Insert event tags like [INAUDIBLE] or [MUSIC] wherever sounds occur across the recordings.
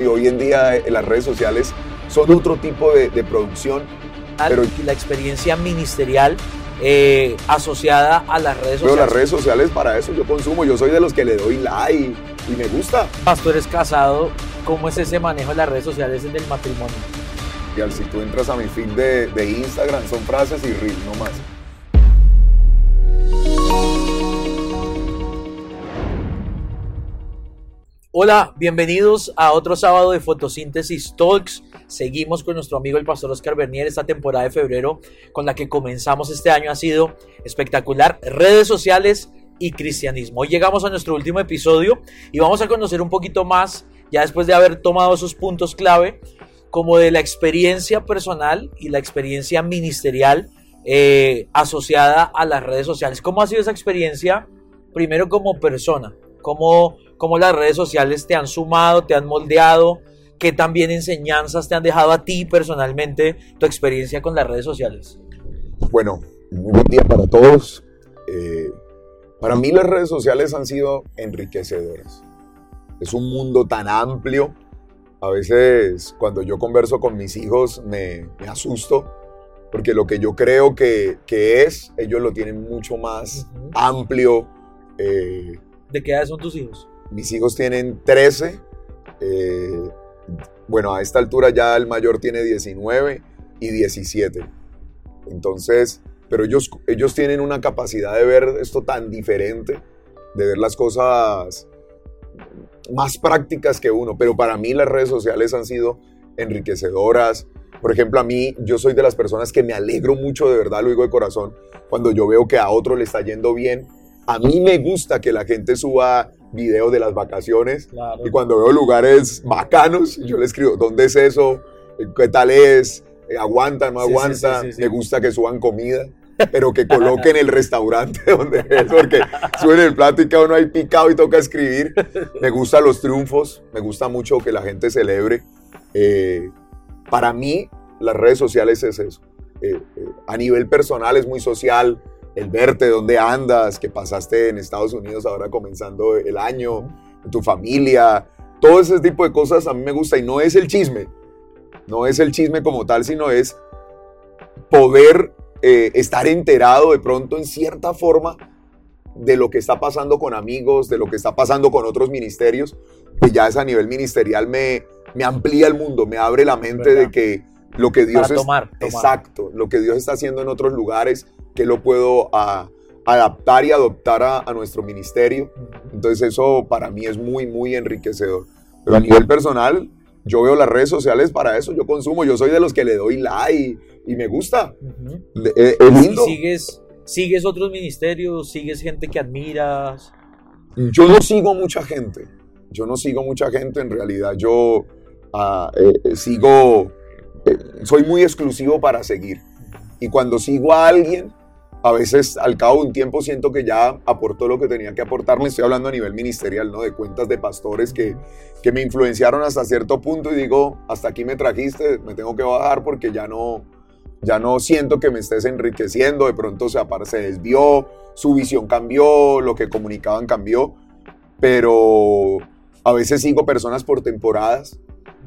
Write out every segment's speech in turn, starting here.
Y hoy en día eh, las redes sociales son otro tipo de, de producción. Pero la experiencia ministerial eh, asociada a las redes pero sociales. las redes sociales para eso yo consumo. Yo soy de los que le doy like y me gusta. Pastor es casado, ¿cómo es ese manejo de las redes sociales en el matrimonio? Y al si tú entras a mi feed de, de Instagram son frases y no más. Hola, bienvenidos a otro sábado de Fotosíntesis Talks. Seguimos con nuestro amigo el pastor Oscar Bernier. Esta temporada de febrero con la que comenzamos este año ha sido espectacular. Redes sociales y cristianismo. Hoy llegamos a nuestro último episodio y vamos a conocer un poquito más, ya después de haber tomado esos puntos clave, como de la experiencia personal y la experiencia ministerial eh, asociada a las redes sociales. ¿Cómo ha sido esa experiencia? Primero como persona, ¿cómo, cómo las redes sociales te han sumado, te han moldeado, qué también enseñanzas te han dejado a ti personalmente tu experiencia con las redes sociales. Bueno, muy buen día para todos. Eh, para mí las redes sociales han sido enriquecedoras. Es un mundo tan amplio. A veces cuando yo converso con mis hijos me, me asusto porque lo que yo creo que, que, es, ellos lo tienen mucho más amplio. Eh, ¿De qué edad son tus hijos? Mis hijos tienen 13. Eh, bueno, a esta altura ya el mayor tiene 19 y 17. Entonces, pero ellos, ellos tienen una capacidad de ver esto tan diferente, de ver las cosas más prácticas que uno. Pero para mí las redes sociales han sido enriquecedoras. Por ejemplo, a mí, yo soy de las personas que me alegro mucho, de verdad lo digo de corazón, cuando yo veo que a otro le está yendo bien. A mí me gusta que la gente suba videos de las vacaciones claro. y cuando veo lugares bacanos, yo le escribo, ¿dónde es eso? ¿Qué tal es? ¿Aguanta, no aguanta? Sí, sí, sí, me gusta que suban comida, pero que coloquen el restaurante [LAUGHS] donde es, porque suben el plato y cada uno ahí picado y toca escribir. Me gustan los triunfos, me gusta mucho que la gente celebre. Eh, para mí, las redes sociales es eso. Eh, eh, a nivel personal es muy social, el verte, dónde andas, que pasaste en Estados Unidos ahora comenzando el año, tu familia, todo ese tipo de cosas a mí me gusta y no es el chisme, no es el chisme como tal, sino es poder eh, estar enterado de pronto en cierta forma de lo que está pasando con amigos, de lo que está pasando con otros ministerios, que ya es a nivel ministerial me, me amplía el mundo, me abre la mente ¿verdad? de que lo que Dios Para tomar, es, tomar. exacto, lo que Dios está haciendo en otros lugares, que lo puedo a, adaptar y adoptar a, a, nuestro ministerio. Entonces eso para mí es muy, muy enriquecedor. Pero a nivel personal, yo veo las redes sociales para eso, yo consumo, yo soy de los que le doy like y, y me gusta. Uh -huh. es, es lindo. ¿Y sigues, sigues otros ministerios? ¿Sigues gente que admiras? Yo no sigo mucha gente, yo no sigo mucha gente, en realidad yo uh, eh, sigo, eh, soy muy exclusivo para seguir. Y cuando sigo a alguien, a veces al cabo de un tiempo siento que ya aportó lo que tenía que aportar. Me estoy hablando a nivel ministerial, ¿no? De cuentas de pastores que, que me influenciaron hasta cierto punto y digo, hasta aquí me trajiste, me tengo que bajar porque ya no, ya no siento que me estés enriqueciendo. De pronto se, se desvió, su visión cambió, lo que comunicaban cambió. Pero a veces sigo personas por temporadas,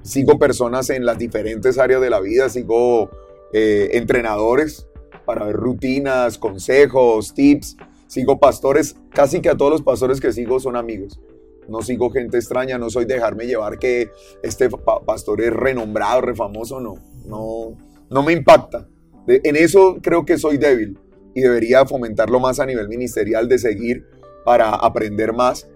sigo personas en las diferentes áreas de la vida, sigo eh, entrenadores para ver rutinas, consejos, tips. Sigo pastores, casi que a todos los pastores que sigo son amigos. No sigo gente extraña, no soy dejarme llevar que este pa pastor es renombrado, refamoso, no. No, no me impacta. De, en eso creo que soy débil y debería fomentarlo más a nivel ministerial de seguir para aprender más.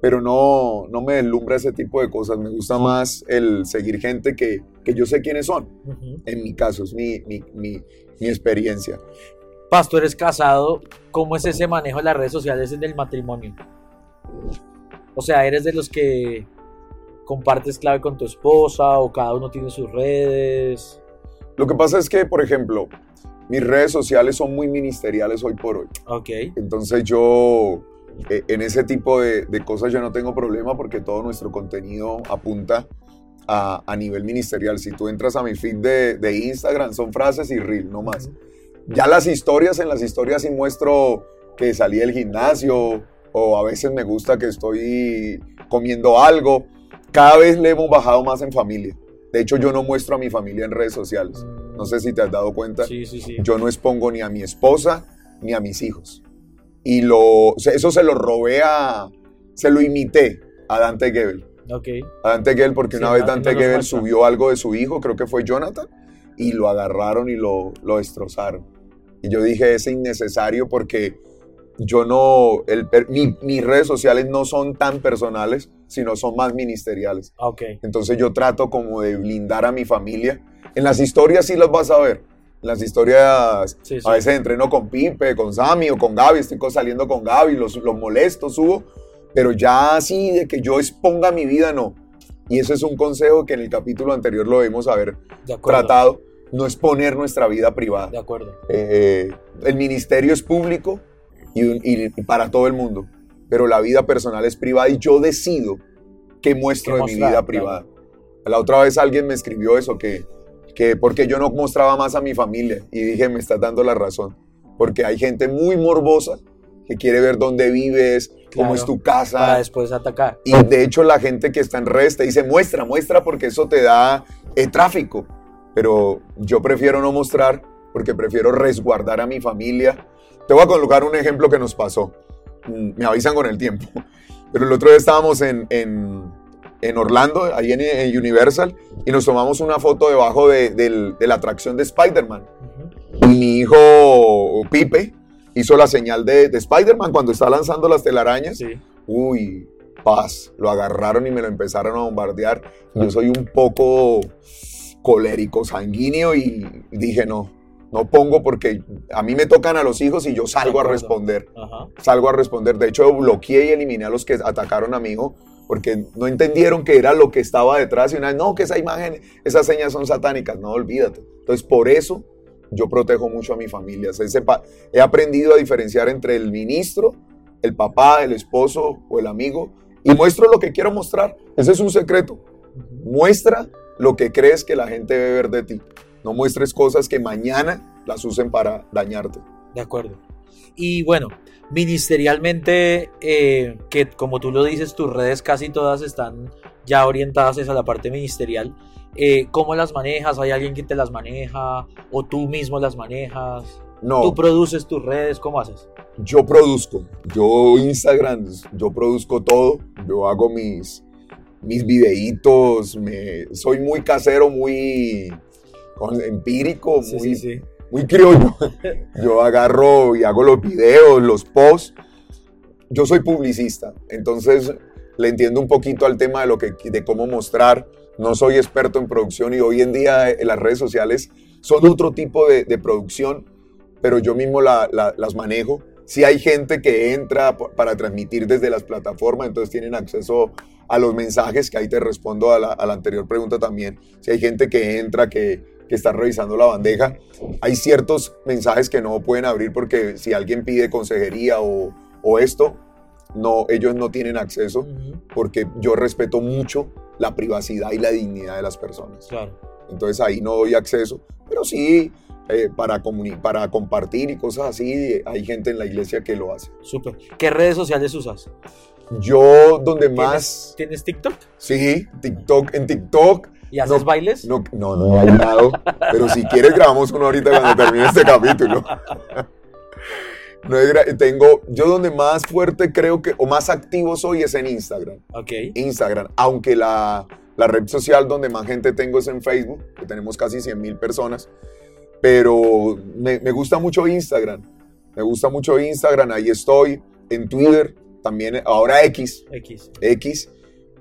Pero no, no me deslumbra ese tipo de cosas. Me gusta más el seguir gente que, que yo sé quiénes son. Uh -huh. En mi caso, es mi, mi, mi, mi experiencia. Pastor, eres casado, ¿cómo es ese manejo de las redes sociales en el matrimonio? O sea, ¿eres de los que compartes clave con tu esposa o cada uno tiene sus redes? Lo que pasa es que, por ejemplo, mis redes sociales son muy ministeriales hoy por hoy. Ok. Entonces yo, eh, en ese tipo de, de, cosas yo no tengo problema porque todo nuestro contenido apunta a, a nivel ministerial. Si tú entras a mi feed de, de Instagram, son frases y reel, no más. Ya las historias, en las historias sí muestro que salí del gimnasio o a veces me gusta que estoy comiendo algo. cada vez le hemos bajado más en familia. De hecho, yo no muestro a mi familia en redes sociales. No sé si te has dado cuenta. Sí, sí, sí. Yo no expongo ni a mi esposa ni a mis hijos. Y lo, eso se lo robé a, se lo imité a Dante Gebel. Ok. A Dante Gebel porque Sí, una vez Dante no Gebel subió algo de su hijo, creo que fue Jonathan, y lo agarraron y lo, lo destrozaron. Y yo dije, es innecesario porque yo no, el, mi- mis redes sociales no son tan personales, sino son más ministeriales. Ok. Entonces yo trato como de blindar a mi familia. En las historias sí las vas a ver. En las historias Sí, sí. a veces entreno con Pipe, con Sammy o con Gaby. Estoy saliendo con Gaby, los, los molesto, subo. Pero ya así de que yo exponga mi vida, no. Y ese es un consejo que en el capítulo anterior lo debemos haber De tratado. No exponer nuestra vida privada. De acuerdo. Eh, el ministerio es público y, un- y- para todo el mundo, pero la vida personal es privada y yo decido qué muestro de mi vida privada. La otra vez alguien me escribió eso, que, que porque yo no mostraba más a mi familia y dije, me estás dando la razón, porque hay gente muy morbosa que quiere ver dónde vives, cómo Claro, es tu Para casa. después atacar. Y de hecho la gente que está en redes te dice, muestra, muestra, porque eso te da eh, tráfico. Pero yo prefiero no mostrar porque prefiero resguardar a mi familia. Te voy a colocar un ejemplo que nos pasó. Mm, Me avisan con el tiempo. [LAUGHS] Pero el otro día estábamos en, en- en Orlando, ahí en, en Universal, y nos tomamos una foto debajo de, del- de la atracción de Spider-Man. Y mi hijo Pipe hizo la señal de, de Spider-Man cuando está lanzando las telarañas. Sí. Uy, paz. Lo agarraron y me lo empezaron a bombardear. Yo soy un poco colérico, sanguíneo y dije no, no pongo porque a mí me tocan a los hijos y yo salgo a responder. Ajá. Salgo a responder. De hecho, bloqueé y eliminé a los que atacaron a mi hijo porque no entendieron que era lo que estaba detrás y una vez, no, que esa imagen, esas señas son satánicas. No, olvídate. Entonces, por eso yo protejo mucho a mi familia. He aprendido a diferenciar entre el ministro, el papá, el esposo o el amigo y muestro lo que quiero mostrar. Ese es un secreto. Muestra lo que crees que la gente debe ver de ti. No muestres cosas que mañana las usen para dañarte. De acuerdo. Y bueno, ministerialmente, eh, que como tú lo dices, tus redes casi todas están ya orientadas hacia la parte ministerial. Eh, ¿Cómo las manejas? ¿Hay alguien que te las maneja? ¿O tú mismo las manejas? No. ¿Tú produces tus redes? ¿Cómo haces? Yo produzco, yo Instagram, yo produzco todo, yo hago mis, mis videitos, me, soy muy casero, muy con- empírico, muy, muy criollo. [LAUGHS] Yo agarro y hago los videos, los posts. Yo soy publicista, entonces le entiendo un poquito al tema de, lo que, de cómo mostrar. No soy experto en producción y hoy en día eh, las redes sociales son otro tipo de, producción, pero yo mismo la- la- las manejo. Si hay gente que entra para transmitir desde las plataformas, entonces tienen acceso a los mensajes, que ahí te respondo a la, anterior pregunta también. Si hay gente que entra, que, está revisando la bandeja, hay ciertos mensajes que no pueden abrir porque si alguien pide consejería o esto, no, ellos no tienen acceso porque yo respeto mucho la privacidad y la dignidad de las personas. Claro. Entonces ahí no doy acceso, pero sí eh, para, para compartir y cosas así, hay gente en la iglesia que lo hace. Súper. ¿Qué redes sociales usas? Yo donde más, ¿Tienes TikTok? sí, TikTok, en TikTok, ¿Y haces No, bailes? no, no, no he bailado, pero si quieres grabamos uno ahorita cuando termine este capítulo. [LAUGHS] No gra- tengo, yo donde más fuerte creo que, o más activo soy es en Instagram. Ok. Instagram, aunque la, la red social donde más gente tengo es en Facebook, que tenemos casi 100 mil personas, pero me, me gusta mucho Instagram, me gusta mucho Instagram, ahí estoy, en Twitter, también, ahora X, X. X,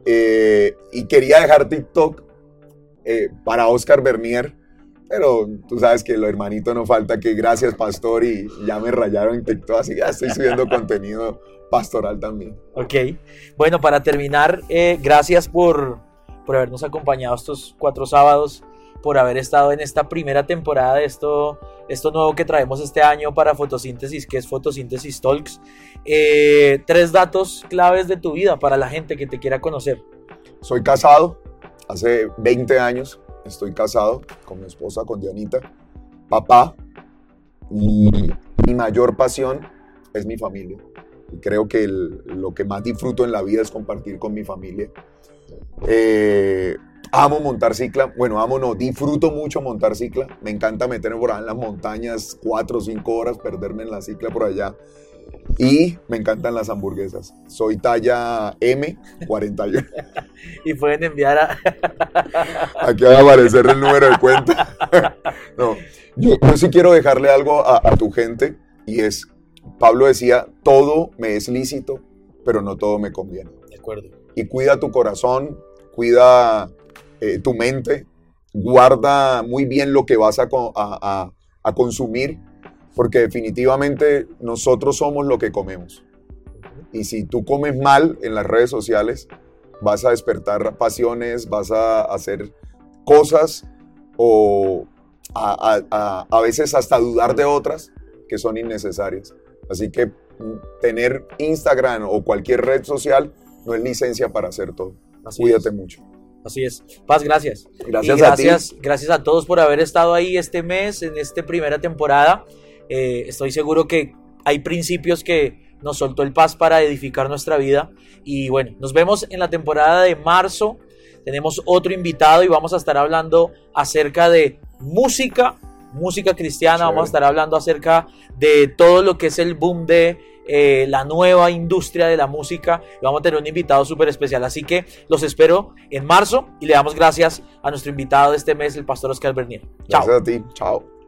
eh, y quería dejar TikTok eh, para Oscar Bernier, pero tú sabes que lo hermanito no falta que gracias pastor y ya me rayaron en TikTok, así que ya estoy subiendo [LAUGHS] contenido pastoral también. Ok. Bueno, para terminar, eh, gracias por, por habernos acompañado estos cuatro sábados, por haber estado en esta primera temporada de esto, esto nuevo que traemos este año para Fotosíntesis, que es Fotosíntesis Talks. Eh, tres datos claves de tu vida para la gente que te quiera conocer. Soy casado, hace 20 años estoy casado con mi esposa, con Dianita, papá, y mi mayor pasión es mi familia. Y creo que lo que más disfruto en la vida es compartir con mi familia. Eh, amo montar cicla. Bueno, amo no, disfruto mucho montar cicla. Me encanta meterme por allá en las montañas, cuatro o cinco horas, perderme en la cicla por allá. Y me encantan las hamburguesas. Soy talla M, 41. [LAUGHS] y pueden enviar a... [LAUGHS] Aquí va a aparecer el número de cuenta. [LAUGHS] no, yo, sí quiero dejarle algo a, tu gente y es, Pablo decía, todo me es lícito, pero no todo me conviene. De acuerdo. Y cuida tu corazón, cuida eh, tu mente, guarda muy bien lo que vas a, a, a consumir porque definitivamente nosotros somos lo que comemos. Y si tú comes mal en las redes sociales, vas a despertar pasiones, vas a hacer cosas o a, veces hasta dudar de otras que son innecesarias. Así que tener Instagram o cualquier red social no es licencia para hacer todo. Cuídate mucho. Así es. Paz, gracias. Gracias, gracias, a ti. Gracias a todos por haber estado ahí este mes, en esta primera temporada. Eh, estoy seguro que hay principios que nos soltó el Paz para edificar nuestra vida. Y bueno, nos vemos en la temporada de marzo. Tenemos otro invitado y vamos a estar hablando acerca de música, música cristiana. Vamos a estar hablando acerca de todo lo que es el boom de eh, la nueva industria de la música. vamos a tener un invitado súper especial. Así que los espero en marzo y le damos gracias a nuestro invitado de este mes, el pastor Oscar Bernier. Chao. Gracias a ti. Chao.